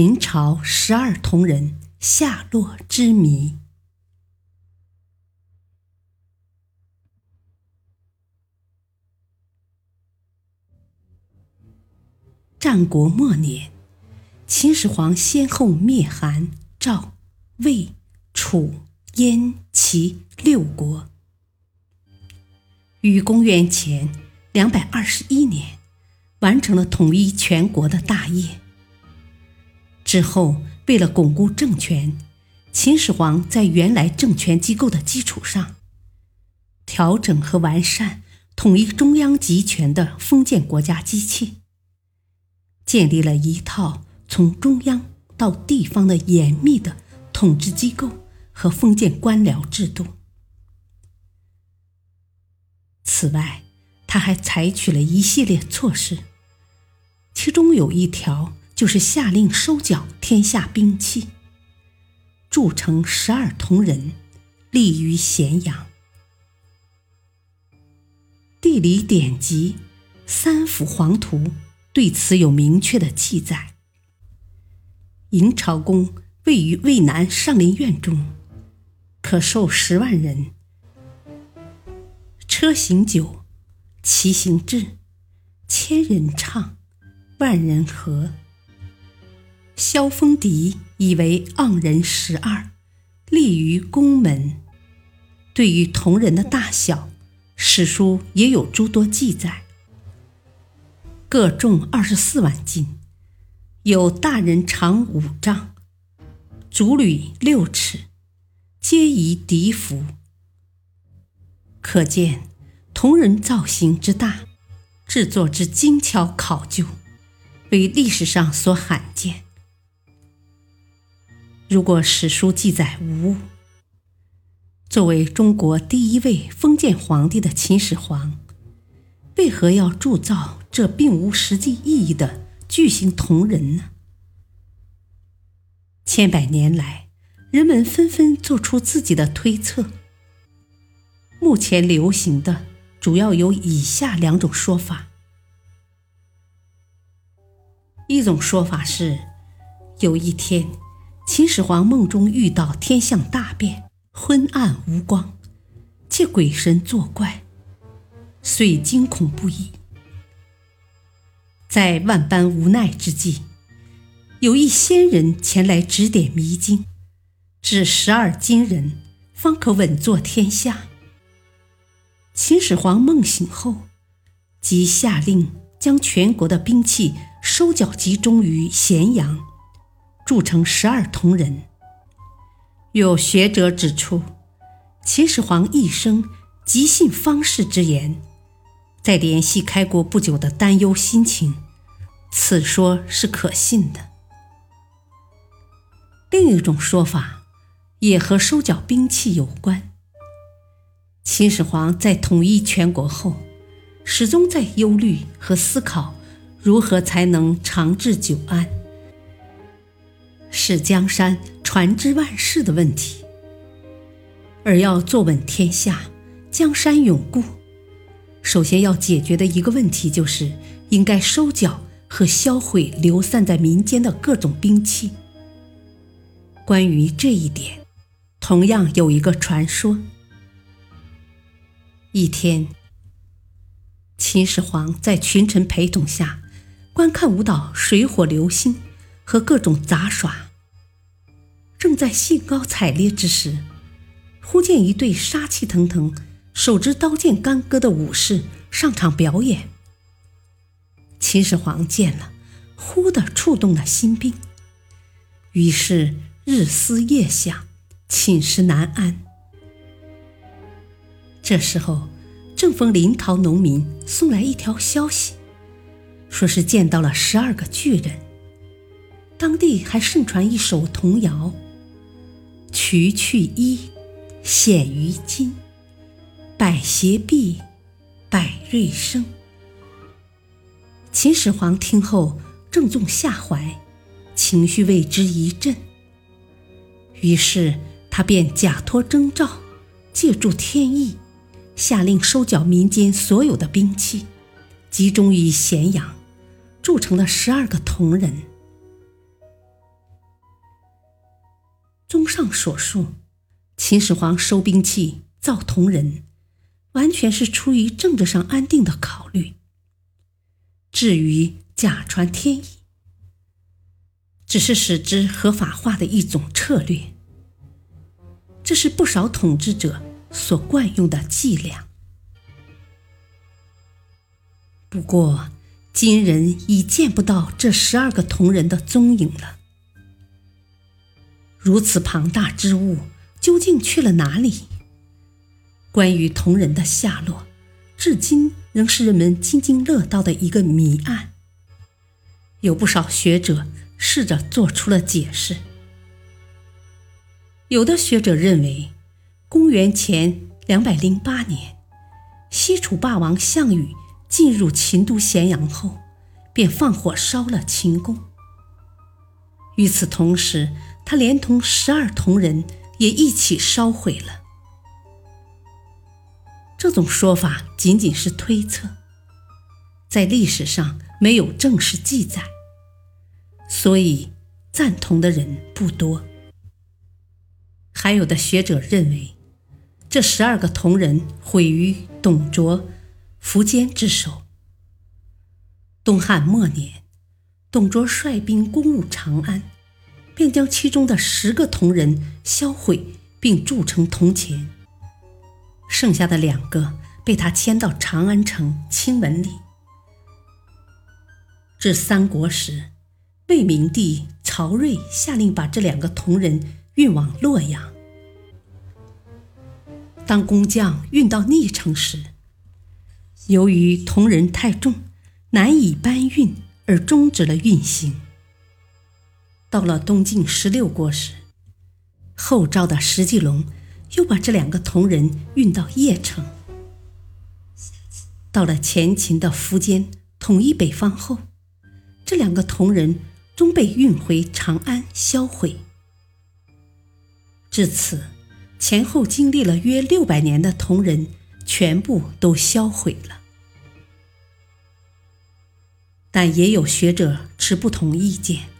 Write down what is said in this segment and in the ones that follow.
秦朝十二铜人下落之谜。战国末年，秦始皇先后灭韩、赵、魏、楚、燕、齐六国，于公元前两百二十一年完成了统一全国的大业。之后，为了巩固政权，秦始皇在原来政权机构的基础上，调整和完善统一中央集权的封建国家机器，建立了一套从中央到地方的严密的统治机构和封建官僚制度。此外，他还采取了一系列措施，其中有一条。就是下令收缴天下兵器，铸成十二铜人，立于咸阳。地理典籍《三辅黄图》对此有明确的记载。营朝宫位于渭南上林苑中，可受十万人。车行久，骑行至，千人唱，万人和。萧峰迪以为盎人十二，立于宫门。对于铜人的大小，史书也有诸多记载。各重二十四万斤，有大人长五丈，足履六尺，皆宜敌服。可见铜人造型之大，制作之精巧考究，为历史上所罕见。如果史书记载无误，作为中国第一位封建皇帝的秦始皇，为何要铸造这并无实际意义的巨型铜人呢？千百年来，人们纷纷做出自己的推测。目前流行的主要有以下两种说法：一种说法是，有一天。秦始皇梦中遇到天象大变，昏暗无光，借鬼神作怪，遂惊恐不已。在万般无奈之际，有一仙人前来指点迷津，指十二金人方可稳坐天下。秦始皇梦醒后，即下令将全国的兵器收缴集中于咸阳。铸成十二铜人。有学者指出，秦始皇一生极信方士之言，再联系开国不久的担忧心情，此说是可信的。另一种说法也和收缴兵器有关。秦始皇在统一全国后，始终在忧虑和思考如何才能长治久安。是江山传之万世的问题，而要坐稳天下、江山永固，首先要解决的一个问题就是应该收缴和销毁流散在民间的各种兵器。关于这一点，同样有一个传说：一天，秦始皇在群臣陪同下观看舞蹈《水火流星》。和各种杂耍，正在兴高采烈之时，忽见一对杀气腾腾、手执刀剑干戈的武士上场表演。秦始皇见了，忽地触动了心病，于是日思夜想，寝食难安。这时候，正逢临洮农民送来一条消息，说是见到了十二个巨人。当地还盛传一首童谣：“渠去衣，显于金；百邪避，百瑞生。”秦始皇听后正中下怀，情绪为之一振。于是他便假托征兆，借助天意，下令收缴民间所有的兵器，集中于咸阳，铸成了十二个铜人。综上所述，秦始皇收兵器、造铜人，完全是出于政治上安定的考虑。至于假传天意，只是使之合法化的一种策略。这是不少统治者所惯用的伎俩。不过，今人已见不到这十二个铜人的踪影了。如此庞大之物，究竟去了哪里？关于铜人的下落，至今仍是人们津津乐道的一个谜案。有不少学者试着做出了解释。有的学者认为，公元前两百零八年，西楚霸王项羽进入秦都咸阳后，便放火烧了秦宫。与此同时，他连同十二铜人也一起烧毁了。这种说法仅仅是推测，在历史上没有正式记载，所以赞同的人不多。还有的学者认为，这十二个铜人毁于董卓、苻坚之手。东汉末年，董卓率兵攻入长安。便将其中的十个铜人销毁，并铸成铜钱。剩下的两个被他迁到长安城清文里。至三国时，魏明帝曹睿下令把这两个铜人运往洛阳。当工匠运到逆城时，由于铜人太重，难以搬运，而终止了运行。到了东晋十六国时，后赵的石继龙又把这两个铜人运到邺城。到了前秦的苻坚统一北方后，这两个铜人终被运回长安销毁。至此，前后经历了约六百年的铜人全部都销毁了。但也有学者持不同意见。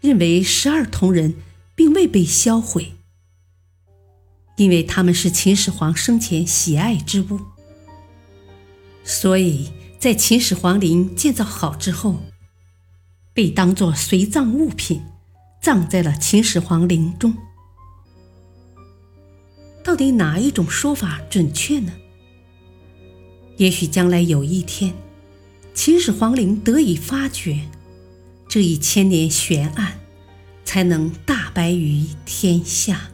认为十二铜人并未被销毁，因为他们是秦始皇生前喜爱之物，所以在秦始皇陵建造好之后，被当作随葬物品，葬在了秦始皇陵中。到底哪一种说法准确呢？也许将来有一天，秦始皇陵得以发掘。这一千年悬案，才能大白于天下。